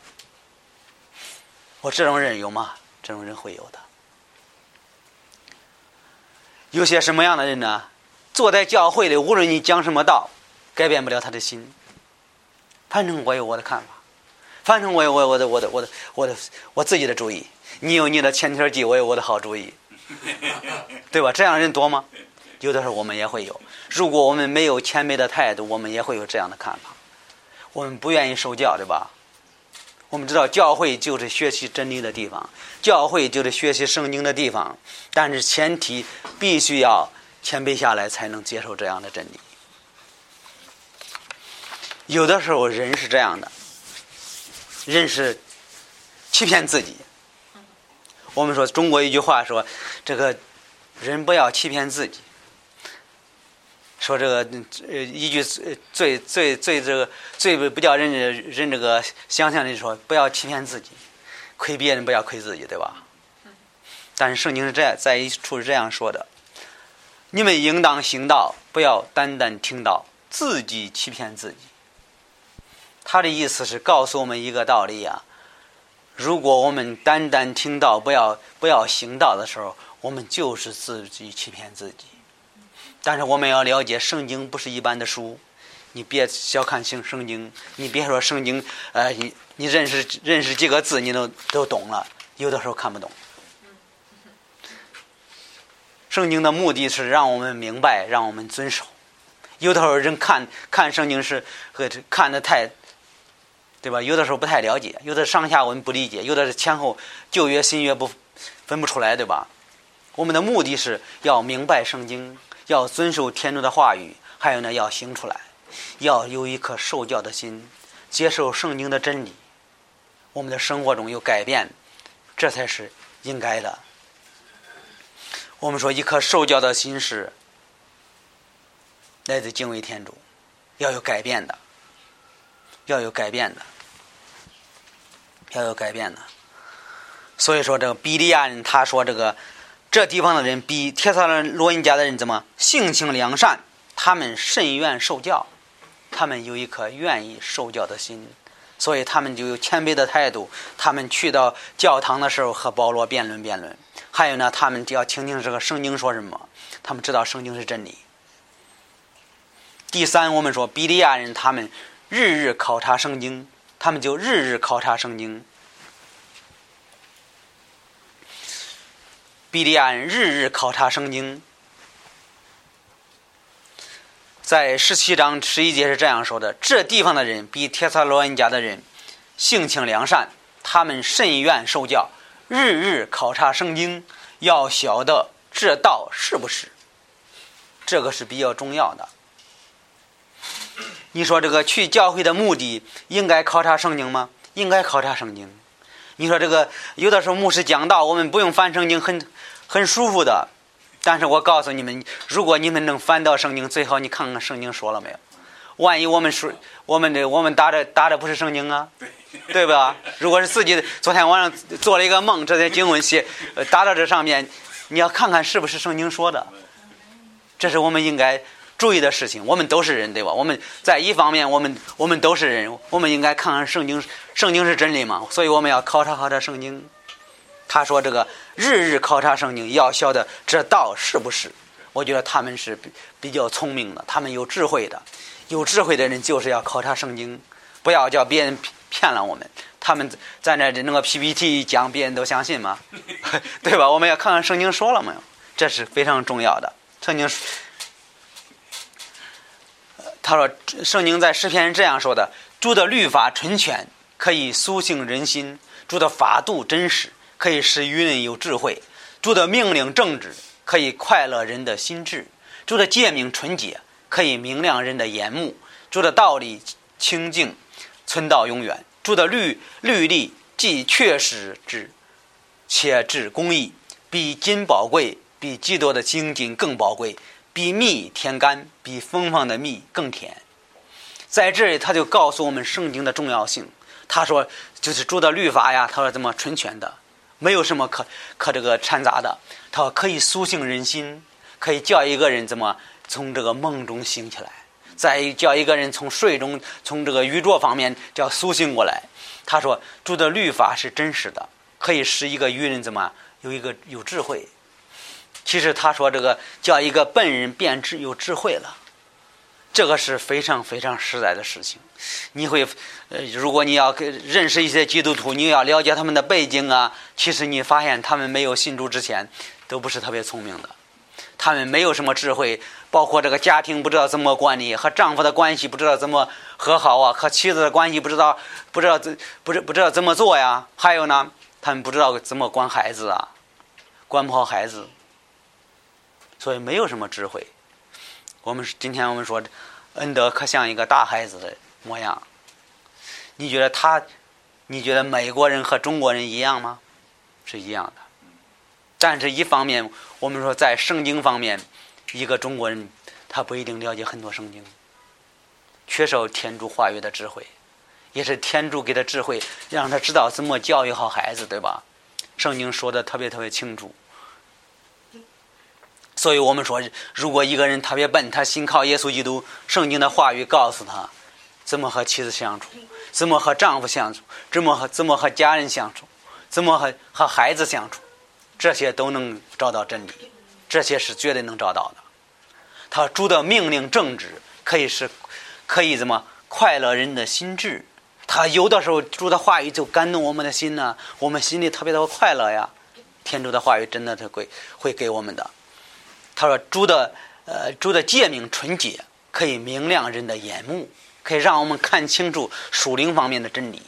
我这种人有吗？这种人会有的。有些什么样的人呢？坐在教会里，无论你讲什么道，改变不了他的心。反正我有我的看法，反正我有我我的我的我的我的我自己的主意。你有你的前天计，我有我的好主意，对吧？这样的人多吗？有的时候我们也会有。如果我们没有谦卑的态度，我们也会有这样的看法。我们不愿意受教，对吧？我们知道教会就是学习真理的地方，教会就是学习圣经的地方，但是前提必须要谦卑下来，才能接受这样的真理。有的时候人是这样的，人是欺骗自己。我们说中国一句话说：“这个人不要欺骗自己。”说这个呃一句最最最这个最不不叫人人这个想象的说：“不要欺骗自己，亏别人不要亏自己，对吧？”但是圣经是这样在一处是这样说的：“你们应当行道，不要单单听到，自己欺骗自己。”他的意思是告诉我们一个道理啊：如果我们单单听到不要不要行道的时候，我们就是自己欺骗自己。但是我们要了解，圣经不是一般的书，你别小看圣圣经，你别说圣经，呃，你你认识认识几个字，你都都懂了，有的时候看不懂。圣经的目的是让我们明白，让我们遵守。有的时候人看看圣经是和看的太。对吧？有的时候不太了解，有的上下文不理解，有的是前后旧约新约不分不出来，对吧？我们的目的是要明白圣经，要遵守天主的话语，还有呢，要行出来，要有一颗受教的心，接受圣经的真理，我们的生活中有改变，这才是应该的。我们说，一颗受教的心是来自敬畏天主，要有改变的，要有改变的。要有改变的，所以说这个比利亚人他说这个这地方的人比帖撒罗尼迦的人怎么性情良善，他们甚愿受教，他们有一颗愿意受教的心，所以他们就有谦卑的态度。他们去到教堂的时候和保罗辩论辩论，还有呢，他们就要听听这个圣经说什么，他们知道圣经是真理。第三，我们说比利亚人他们日日考察圣经。他们就日日考察圣经。比利安日日考察圣经，在十七章十一节是这样说的：这地方的人比帖撒罗恩家的人性情良善，他们甚愿受教，日日考察圣经，要晓得这道是不是。这个是比较重要的。你说这个去教会的目的应该考察圣经吗？应该考察圣经。你说这个有的时候牧师讲道，我们不用翻圣经，很很舒服的。但是我告诉你们，如果你们能翻到圣经，最好你看看圣经说了没有。万一我们说我们的我们打的打的不是圣经啊，对吧？如果是自己昨天晚上做了一个梦，这些经文写打到这上面，你要看看是不是圣经说的。这是我们应该。注意的事情，我们都是人，对吧？我们在一方面，我们我们都是人，我们应该看看圣经，圣经是真理嘛？所以我们要考察考察圣经。他说这个日日考察圣经，要晓得这道是不是？我觉得他们是比比较聪明的，他们有智慧的。有智慧的人就是要考察圣经，不要叫别人骗了我们。他们在那弄个 PPT 讲，别人都相信吗？对吧？我们要看看圣经说了没有，这是非常重要的。圣经。他说：“圣经在诗篇是这样说的：主的律法纯全，可以苏醒人心；主的法度真实，可以使愚人有智慧；主的命令正直，可以快乐人的心智；主的诫命纯洁，可以明亮人的眼目；主的道理清净，存到永远；主的律律例既确实之，且至公义，比金宝贵，比基多的精金更宝贵。”比蜜甜甘，比芬芳的蜜更甜。在这里，他就告诉我们圣经的重要性。他说，就是主的律法呀，他说怎么纯全的，没有什么可可这个掺杂的。他说可以苏醒人心，可以叫一个人怎么从这个梦中醒起来，再叫一个人从睡中从这个愚拙方面叫苏醒过来。他说，主的律法是真实的，可以使一个愚人怎么有一个有智慧。其实他说这个叫一个笨人变智有智慧了，这个是非常非常实在的事情。你会，呃，如果你要认识一些基督徒，你要了解他们的背景啊，其实你发现他们没有信主之前都不是特别聪明的。他们没有什么智慧，包括这个家庭不知道怎么管理，和丈夫的关系不知道怎么和好啊，和妻子的关系不知道不知道怎不知不知道怎么做呀？还有呢，他们不知道怎么管孩子啊，管不好孩子，所以没有什么智慧。我们今天我们说，恩德可像一个大孩子的模样。你觉得他？你觉得美国人和中国人一样吗？是一样的。但是，一方面，我们说在圣经方面，一个中国人他不一定了解很多圣经，缺少天主话语的智慧，也是天主给他智慧，让他知道怎么教育好孩子，对吧？圣经说的特别特别清楚。所以我们说，如果一个人特别笨，他信靠耶稣基督，圣经的话语告诉他怎么和妻子相处，怎么和丈夫相处，怎么和怎么和家人相处，怎么和和孩子相处，这些都能找到真理，这些是绝对能找到的。他说主的命令正直，可以是，可以怎么快乐人的心智。他有的时候主的话语就感动我们的心呢，我们心里特别的快乐呀。天主的话语真的是会会给我们的。他说：“主的，呃，主的诫命纯洁，可以明亮人的眼目，可以让我们看清楚属灵方面的真理。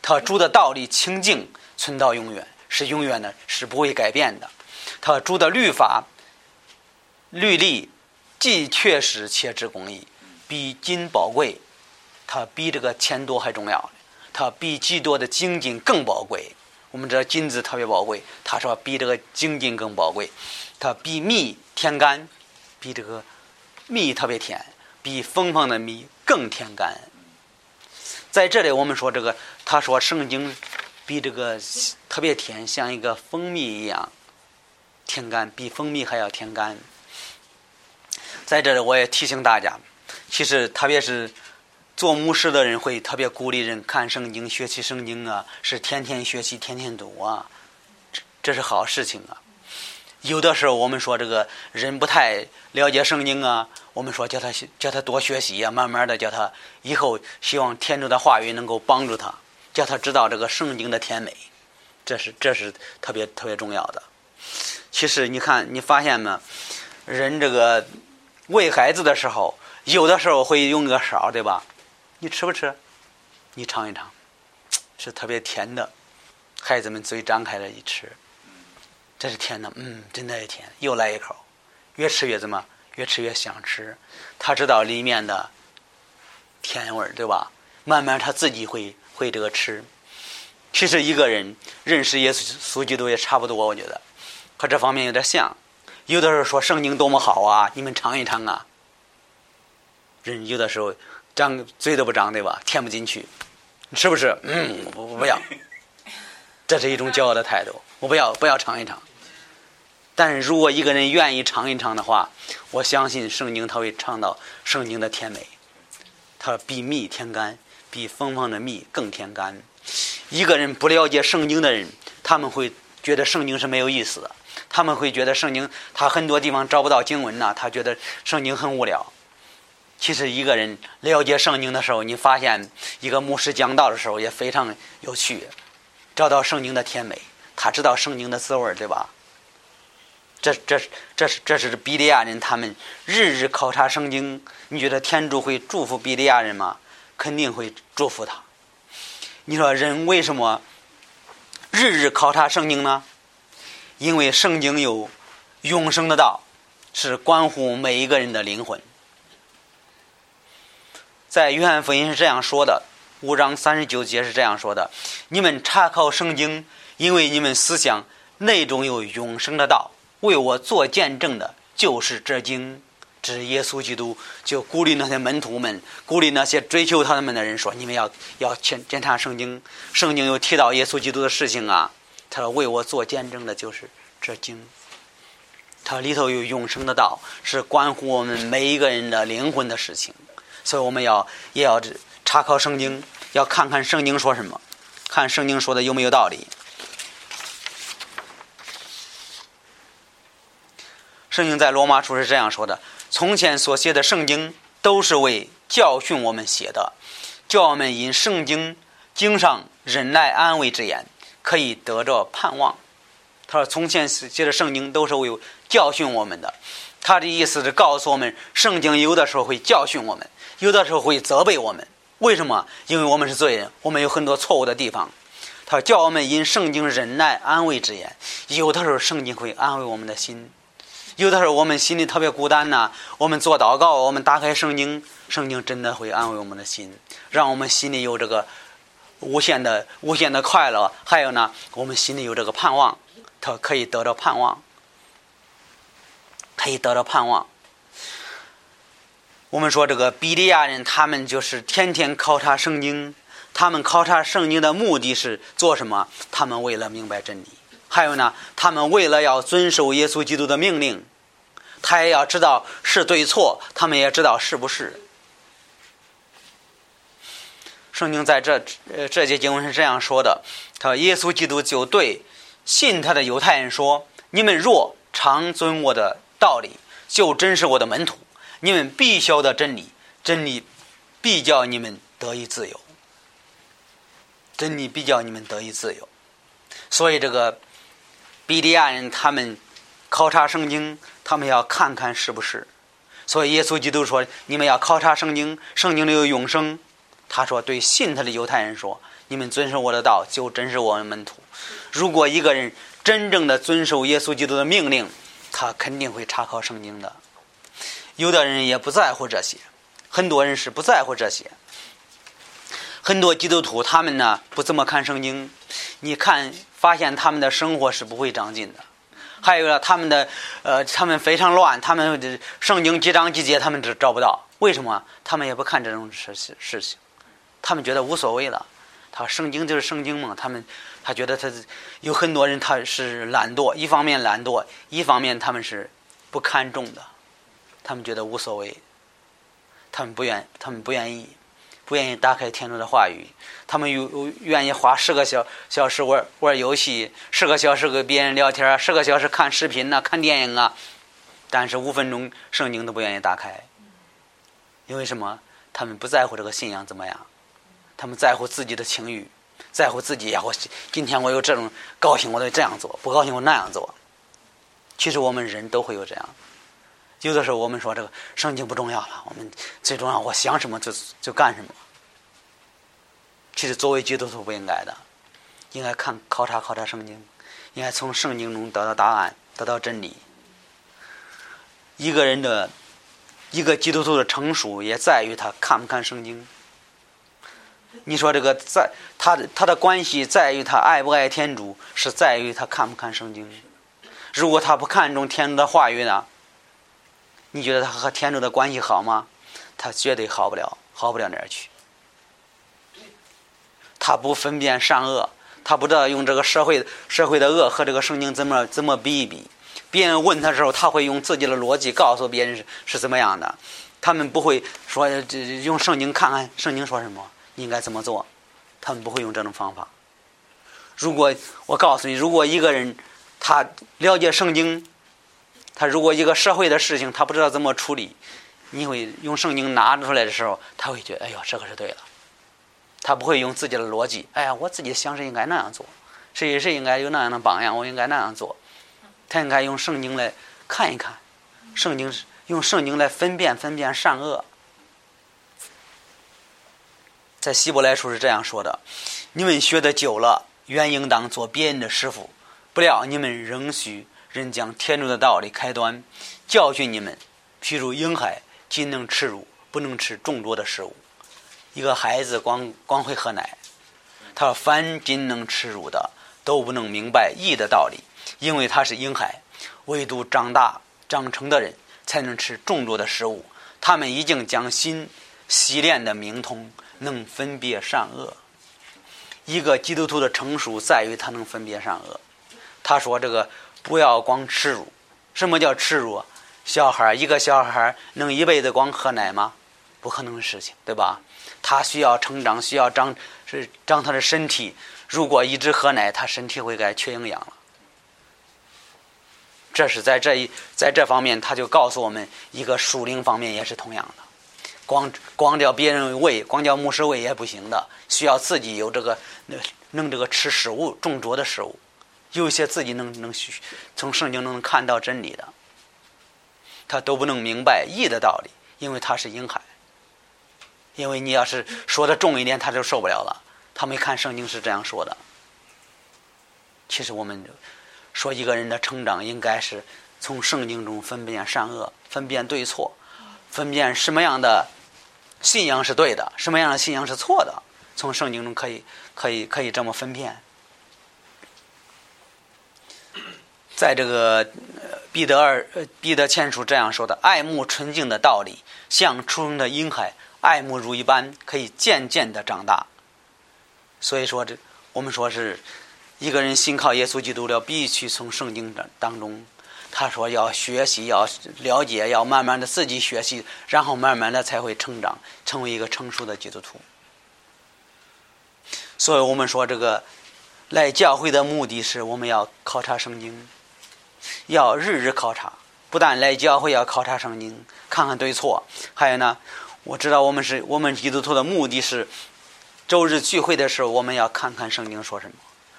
他：主的道理清净，存到永远，是永远的，是不会改变的。他：主的律法，律例，既确实且之公义，比金宝贵，它比这个钱多还重要。它比极多的金金更宝贵。我们知道金子特别宝贵，他说比这个金金更宝贵。”它比蜜甜甘，比这个蜜特别甜，比芬芳的蜜更甜甘。在这里，我们说这个，他说圣经比这个特别甜，像一个蜂蜜一样甜甘，比蜂蜜还要甜甘。在这里，我也提醒大家，其实特别是做牧师的人会特别鼓励人看圣经、学习圣经啊，是天天学习、天天读啊，这这是好事情啊。有的时候，我们说这个人不太了解圣经啊，我们说叫他叫他多学习呀，慢慢的叫他以后希望天主的话语能够帮助他，叫他知道这个圣经的甜美，这是这是特别特别重要的。其实你看，你发现没？人这个喂孩子的时候，有的时候会用个勺，对吧？你吃不吃？你尝一尝，是特别甜的。孩子们嘴张开了，一吃。这是甜的，嗯，真的甜。又来一口，越吃越怎么？越吃越想吃。他知道里面的甜味儿，对吧？慢慢他自己会会这个吃。其实一个人认识耶稣基督也差不多，我觉得和这方面有点像。有的时候说圣经多么好啊，你们尝一尝啊。人有的时候张嘴都不张，对吧？填不进去，你吃不吃？嗯，我不要。这是一种骄傲的态度，我不要，不要尝一尝。但是如果一个人愿意尝一尝的话，我相信圣经他会尝到圣经的甜美。他比蜜甜甘，比芬芳的蜜更甜甘。一个人不了解圣经的人，他们会觉得圣经是没有意思的。他们会觉得圣经他很多地方找不到经文呐，他觉得圣经很无聊。其实一个人了解圣经的时候，你发现一个牧师讲道的时候也非常有趣，找到圣经的甜美，他知道圣经的滋味，对吧？这这这是这是比利亚人，他们日日考察圣经。你觉得天主会祝福比利亚人吗？肯定会祝福他。你说人为什么日日考察圣经呢？因为圣经有永生的道，是关乎每一个人的灵魂。在约翰福音是这样说的，五章三十九节是这样说的：你们查考圣经，因为你们思想内中有永生的道。为我做见证的，就是这经，指耶稣基督，就鼓励那些门徒们，鼓励那些追求他们的人说：“你们要要检检查圣经，圣经有提到耶稣基督的事情啊。”他说：“为我做见证的，就是这经，它里头有永生的道，是关乎我们每一个人的灵魂的事情。所以我们要也要查考圣经，要看看圣经说什么，看圣经说的有没有道理。”圣经在罗马书是这样说的：“从前所写的圣经都是为教训我们写的，叫我们因圣经经上忍耐安慰之言，可以得着盼望。”他说：“从前写的圣经都是为教训我们的，他的意思是告诉我们，圣经有的时候会教训我们，有的时候会责备我们。为什么？因为我们是罪人，我们有很多错误的地方。他说叫我们因圣经忍耐安慰之言。有的时候圣经会安慰我们的心，有的时候我们心里特别孤单呐，我们做祷告，我们打开圣经，圣经真的会安慰我们的心，让我们心里有这个无限的无限的快乐。还有呢，我们心里有这个盼望，他可以得到盼望，可以得到盼望。我们说这个比利亚人，他们就是天天考察圣经。他们考察圣经的目的是做什么？他们为了明白真理。还有呢，他们为了要遵守耶稣基督的命令，他也要知道是对错，他们也知道是不是。圣经在这呃这节经文是这样说的：他说耶稣基督就对信他的犹太人说：“你们若常遵我的道理，就真是我的门徒。”你们必晓得真理，真理必叫你们得以自由。真理必叫你们得以自由。所以，这个比利亚人他们考察圣经，他们要看看是不是。所以，耶稣基督说：“你们要考察圣经，圣经里有永生。”他说：“对信他的犹太人说，你们遵守我的道，就真是我的门徒。如果一个人真正的遵守耶稣基督的命令，他肯定会查考圣经的。”有的人也不在乎这些，很多人是不在乎这些。很多基督徒他们呢不怎么看圣经，你看发现他们的生活是不会长进的。还有呢，他们的呃，他们非常乱，他们的圣经几章几节他们只找不到。为什么？他们也不看这种事事情，他们觉得无所谓了。他圣经就是圣经嘛，他们他觉得他有很多人他是懒惰，一方面懒惰，一方面他们是不看重的。他们觉得无所谓，他们不愿，他们不愿意，不愿意打开天主的话语。他们有愿意花十个小小时玩玩游戏，十个小时跟别人聊天，十个小时看视频呐，看电影啊。但是五分钟圣经都不愿意打开，因为什么？他们不在乎这个信仰怎么样，他们在乎自己的情欲，在乎自己呀。我今天我有这种高兴，我得这样做；不高兴，我那样做。其实我们人都会有这样。有的时候我们说这个圣经不重要了，我们最重要，我想什么就就干什么。其实作为基督徒不应该的，应该看考察考察圣经，应该从圣经中得到答案，得到真理。一个人的一个基督徒的成熟，也在于他看不看圣经。你说这个在他的他的关系在于他爱不爱天主，是在于他看不看圣经。如果他不看重天主的话语呢？你觉得他和天主的关系好吗？他绝对好不了，好不了哪儿去。他不分辨善恶，他不知道用这个社会社会的恶和这个圣经怎么怎么比一比。别人问他的时候，他会用自己的逻辑告诉别人是是怎么样的。他们不会说这用圣经看看圣经说什么，你应该怎么做。他们不会用这种方法。如果我告诉你，如果一个人他了解圣经。他如果一个社会的事情他不知道怎么处理，你会用圣经拿出来的时候，他会觉得哎呦这个是对了，他不会用自己的逻辑，哎呀我自己想是应该那样做，谁谁应该有那样的榜样，我应该那样做，他应该用圣经来看一看，圣经是用圣经来分辨分辨善恶，在希伯来书是这样说的：你们学的久了，原应当做别人的师傅，不料你们仍需。人将天主的道理开端，教训你们。譬如婴孩仅能吃乳，不能吃众多的食物。一个孩子光光会喝奶，他说凡仅能吃乳的，都不能明白义的道理，因为他是婴孩。唯独长大长成的人，才能吃众多的食物。他们已经将心洗练的明通，能分别善恶。一个基督徒的成熟，在于他能分别善恶。他说这个。不要光吃乳，什么叫吃乳？小孩一个小孩能一辈子光喝奶吗？不可能的事情，对吧？他需要成长，需要长是长他的身体。如果一直喝奶，他身体会该缺营养了。这是在这一在这方面，他就告诉我们一个属灵方面也是同样的。光光叫别人喂，光叫牧师喂也不行的，需要自己有这个能能这个吃食物，种植的食物。有些自己能能从圣经中能看到真理的，他都不能明白义的道理，因为他是婴孩。因为你要是说的重一点，他就受不了了。他没看圣经是这样说的。其实我们说一个人的成长，应该是从圣经中分辨善恶，分辨对错，分辨什么样的信仰是对的，什么样的信仰是错的。从圣经中可以可以可以这么分辨。在这个彼得二彼得前书这样说的：“爱慕纯净的道理，像初生的婴孩爱慕如一般，可以渐渐的长大。”所以说，这我们说是一个人信靠耶稣基督了，必须从圣经当当中，他说要学习，要了解，要慢慢的自己学习，然后慢慢的才会成长，成为一个成熟的基督徒。所以我们说，这个来教会的目的是我们要考察圣经。要日日考察，不但来教会要考察圣经，看看对错。还有呢，我知道我们是我们基督徒的目的是，周日聚会的时候，我们要看看圣经说什么，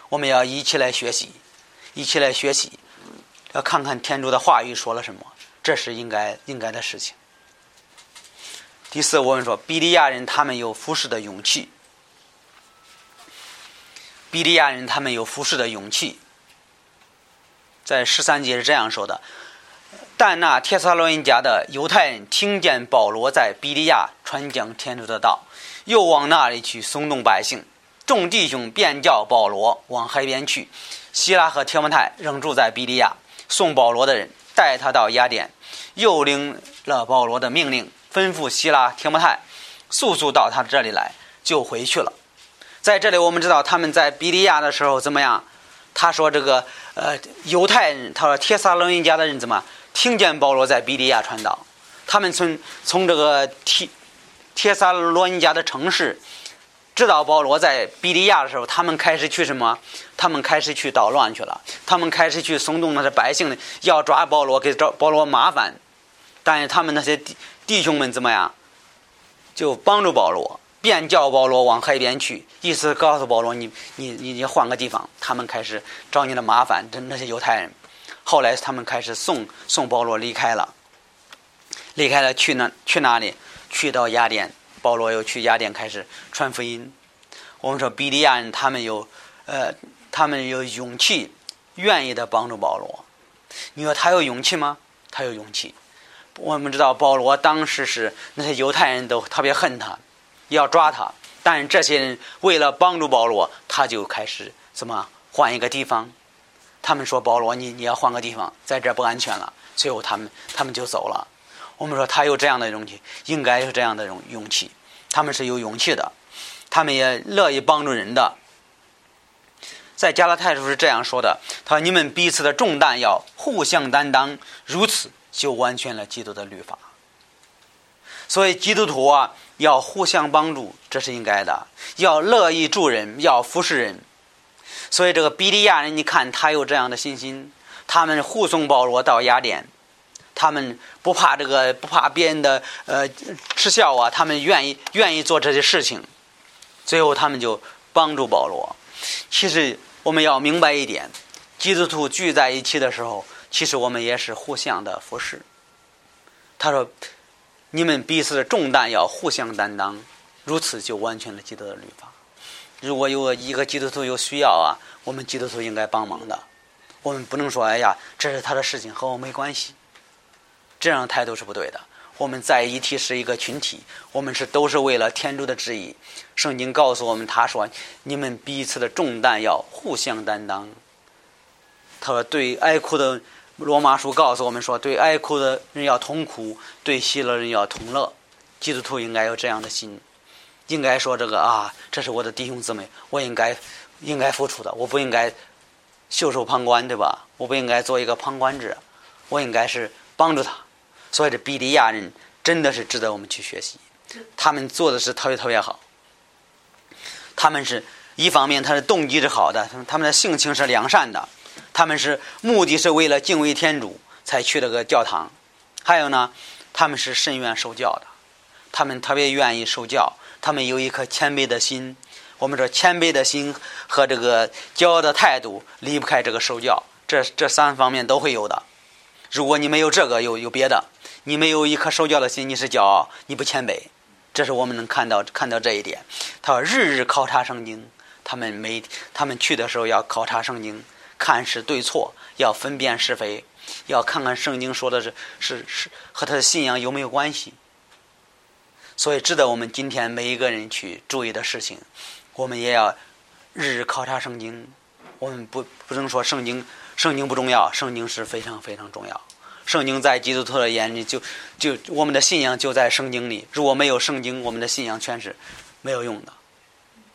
我们要一起来学习，一起来学习，要看看天主的话语说了什么，这是应该应该的事情。第四，我们说比利亚人他们有服侍的勇气，比利亚人他们有服侍的勇气。在十三节是这样说的：但那帖撒罗尼迦的犹太人听见保罗在比利亚传讲天主的道，又往那里去松动百姓。众弟兄便叫保罗往海边去。希拉和提摩太仍住在比利亚。送保罗的人带他到雅典，又领了保罗的命令，吩咐希拉、提摩太速速到他这里来，就回去了。在这里，我们知道他们在比利亚的时候怎么样？他说：“这个呃，犹太人，他说铁撒罗尼家的人怎么听见保罗在比利亚传道？他们从从这个铁铁撒罗尼家的城市知道保罗在比利亚的时候，他们开始去什么？他们开始去捣乱去了。他们开始去松动那些百姓，要抓保罗，给找保罗麻烦。但是他们那些弟弟兄们怎么样？就帮助保罗。”便叫保罗往海边去，意思告诉保罗：“你你你你换个地方。”他们开始找你的麻烦，这那些犹太人。后来他们开始送送保罗离开了，离开了去哪去哪里？去到雅典，保罗又去雅典开始传福音。我们说比利亚人他们有呃，他们有勇气，愿意的帮助保罗。你说他有勇气吗？他有勇气。我们知道保罗当时是那些犹太人都特别恨他。要抓他，但这些人为了帮助保罗，他就开始怎么换一个地方？他们说：“保罗，你你要换个地方，在这不安全了。”最后他们他们就走了。我们说他有这样的勇气，应该有这样的勇勇气。他们是有勇气的，他们也乐意帮助人的。在加拉太书是这样说的：“他说你们彼此的重担要互相担当，如此就完全了基督的律法。”所以基督徒啊。要互相帮助，这是应该的；要乐意助人，要服侍人。所以这个比利亚人，你看他有这样的信心，他们护送保罗到雅典，他们不怕这个，不怕别人的呃耻笑啊，他们愿意愿意做这些事情。最后他们就帮助保罗。其实我们要明白一点，基督徒聚在一起的时候，其实我们也是互相的服侍。他说。你们彼此的重担要互相担当，如此就完全了基督的律法。如果有一个基督徒有需要啊，我们基督徒应该帮忙的。我们不能说“哎呀，这是他的事情，和我没关系”，这样态度是不对的。我们在一起是一个群体，我们是都是为了天主的旨意。圣经告诉我们，他说：“你们彼此的重担要互相担当。”他说：“对爱哭的。”罗马书告诉我们说：“对爱哭的人要同苦，对喜乐人要同乐。基督徒应该有这样的心，应该说这个啊，这是我的弟兄姊妹，我应该应该付出的，我不应该袖手旁观，对吧？我不应该做一个旁观者，我应该是帮助他。所以这比利亚人真的是值得我们去学习，他们做的是特别特别好。他们是一方面，他的动机是好的，他们的性情是良善的。”他们是目的是为了敬畏天主才去了个教堂，还有呢，他们是甚愿受教的，他们特别愿意受教，他们有一颗谦卑的心。我们说谦卑的心和这个骄傲的态度离不开这个受教，这这三方面都会有的。如果你没有这个，有有别的，你没有一颗受教的心，你是骄傲，你不谦卑。这是我们能看到看到这一点。他说日日考察圣经，他们每他们去的时候要考察圣经，看是对错，要分辨是非，要看看圣经说的是是是和他的信仰有没有关系。所以值得我们今天每一个人去注意的事情，我们也要日日考察圣经。我们不不能说圣经圣经不重要，圣经是非常非常重要。圣经在基督徒的眼里，就就我们的信仰就在圣经里。如果没有圣经，我们的信仰全是没有用的。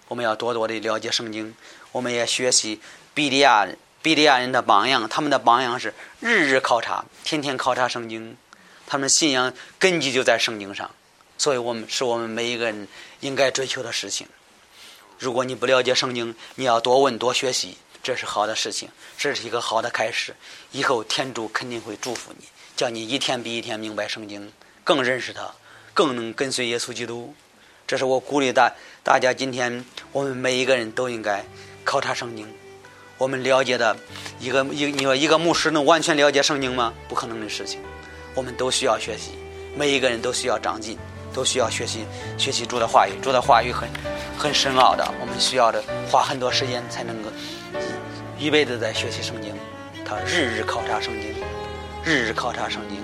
我们要多多的了解圣经，我们也学习比利亚比利亚人的榜样。他们的榜样是日日考察，天天考察圣经。他们信仰根基就在圣经上，所以我们是我们每一个人应该追求的事情。如果你不了解圣经，你要多问多学习。这是好的事情，这是一个好的开始。以后天主肯定会祝福你，叫你一天比一天明白圣经，更认识他，更能跟随耶稣基督。这是我鼓励大大家，今天我们每一个人都应该考察圣经。我们了解的一个一，你说一个牧师能完全了解圣经吗？不可能的事情。我们都需要学习，每一个人都需要长进，都需要学习学习主的话语。主的话语很很深奥的，我们需要的花很多时间才能够一。一辈子在学习圣经，他日日考察圣经，日日考察圣经。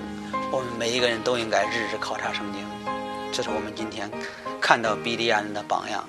我们每一个人都应该日日考察圣经，这是我们今天看到比利亚人的榜样。